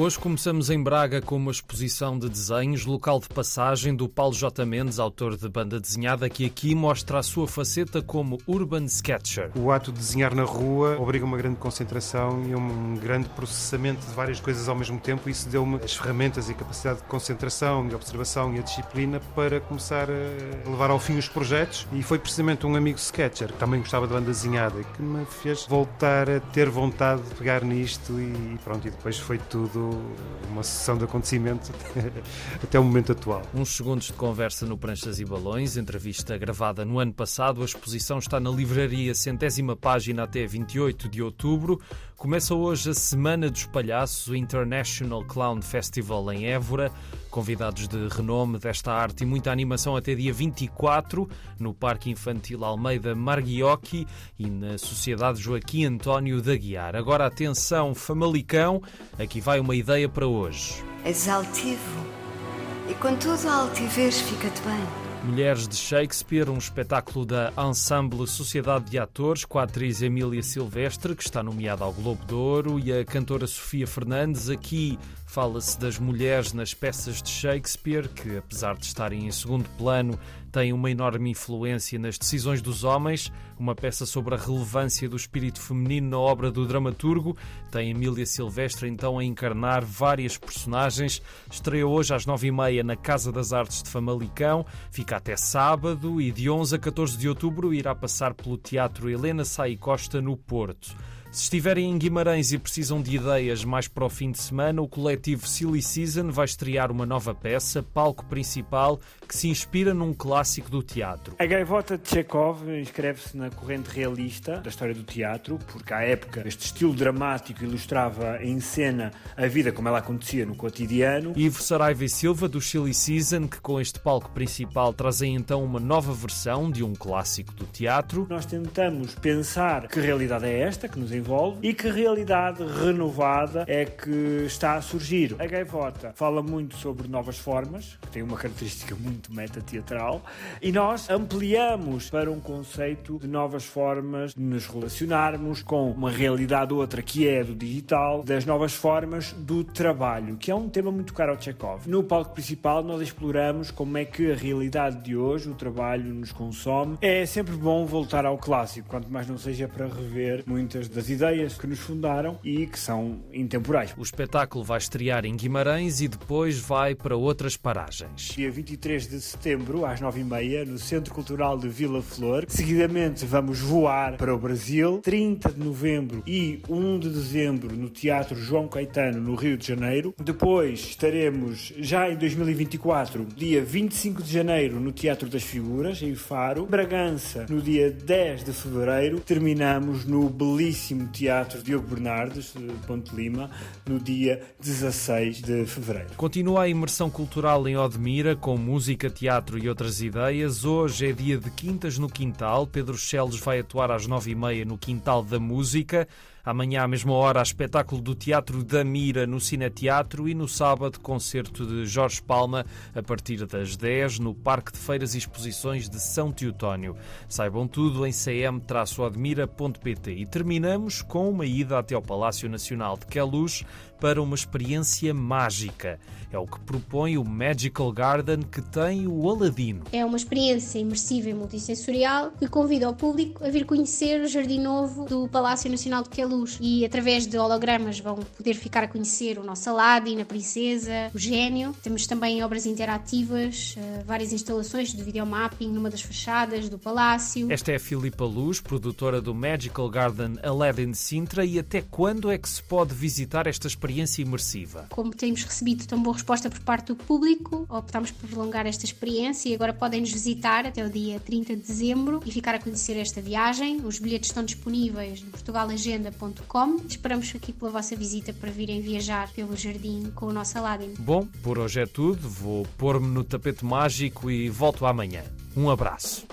Hoje começamos em Braga com uma exposição de desenhos, local de passagem do Paulo J. Mendes, autor de banda desenhada, que aqui mostra a sua faceta como urban sketcher. O ato de desenhar na rua obriga uma grande concentração e um grande processamento de várias coisas ao mesmo tempo. Isso deu-me as ferramentas e a capacidade de concentração e observação e a disciplina para começar a levar ao fim os projetos. E foi precisamente um amigo sketcher, que também gostava de banda desenhada, que me fez voltar a ter vontade de pegar nisto e pronto, e depois foi tudo uma sessão de acontecimento até o momento atual. Uns segundos de conversa no Pranchas e Balões, entrevista gravada no ano passado. A exposição está na livraria centésima página até 28 de outubro. Começa hoje a Semana dos Palhaços, o International Clown Festival em Évora. Convidados de renome desta arte e muita animação até dia 24 no Parque Infantil Almeida Marghiocchi e na Sociedade Joaquim António da Guiar. Agora atenção, Famalicão, aqui vai uma ideia para hoje. És altivo e contudo a altivez fica-te bem. Mulheres de Shakespeare, um espetáculo da Ensemble Sociedade de Atores, com a atriz Emília Silvestre, que está nomeada ao Globo de Ouro, e a cantora Sofia Fernandes. Aqui fala-se das mulheres nas peças de Shakespeare, que, apesar de estarem em segundo plano, têm uma enorme influência nas decisões dos homens. Uma peça sobre a relevância do espírito feminino na obra do dramaturgo. Tem Emília Silvestre, então, a encarnar várias personagens. Estreia hoje às nove e meia na Casa das Artes de Famalicão. Fica até sábado e de 11 a 14 de outubro irá passar pelo Teatro Helena Sai Costa, no Porto. Se estiverem em Guimarães e precisam de ideias mais para o fim de semana, o coletivo Silly Season vai estrear uma nova peça, palco principal, que se inspira num clássico do teatro. A gaivota de Chekhov inscreve-se na corrente realista da história do teatro, porque à época este estilo dramático ilustrava em cena a vida como ela acontecia no cotidiano. Ivo Saraiva e Silva, do Silly Season, que com este palco principal trazem então uma nova versão de um clássico do teatro. Nós tentamos pensar que realidade é esta que nos envolve e que realidade renovada é que está a surgir. A gaivota fala muito sobre novas formas, que tem uma característica muito meta-teatral, e nós ampliamos para um conceito de novas formas de nos relacionarmos com uma realidade outra que é do digital, das novas formas do trabalho, que é um tema muito caro ao Chekhov. No palco principal nós exploramos como é que a realidade de hoje, o trabalho nos consome. É sempre bom voltar ao clássico, quanto mais não seja para rever muitas das ideias que nos fundaram e que são intemporais. O espetáculo vai estrear em Guimarães e depois vai para outras paragens. Dia 23 de setembro, às 9h30, no Centro Cultural de Vila Flor. Seguidamente vamos voar para o Brasil. 30 de novembro e 1 de dezembro no Teatro João Caetano, no Rio de Janeiro. Depois estaremos já em 2024, dia 25 de janeiro, no Teatro das Figuras, em Faro. Bragança, no dia 10 de fevereiro. Terminamos no belíssimo no Teatro Diogo Bernardes, Ponte Lima, no dia 16 de fevereiro. Continua a imersão cultural em Odmira, com música, teatro e outras ideias. Hoje é dia de Quintas no Quintal. Pedro Cheles vai atuar às nove e meia no Quintal da Música. Amanhã, à mesma hora, espetáculo do Teatro da Mira no Cineteatro e no sábado, concerto de Jorge Palma a partir das 10 no Parque de Feiras e Exposições de São Teotónio. Saibam tudo em cm-odmira.pt. E terminamos com uma ida até ao Palácio Nacional de Queluz para uma experiência mágica. É o que propõe o Magical Garden que tem o Aladino. É uma experiência imersiva e multissensorial que convida o público a vir conhecer o Jardim Novo do Palácio Nacional de Queluz luz e através de hologramas vão poder ficar a conhecer o nosso Aladdin, a princesa, o gênio. Temos também obras interativas, eh, várias instalações de videomapping numa das fachadas do palácio. Esta é a Filipa Luz, produtora do Magical Garden Aladdin Sintra e até quando é que se pode visitar esta experiência imersiva? Como temos recebido tão boa resposta por parte do público, optámos por prolongar esta experiência e agora podem nos visitar até o dia 30 de dezembro e ficar a conhecer esta viagem. Os bilhetes estão disponíveis no Esperamos aqui pela vossa visita para virem viajar pelo jardim com o nosso Aladdin. Bom, por hoje é tudo. Vou pôr-me no tapete mágico e volto amanhã. Um abraço.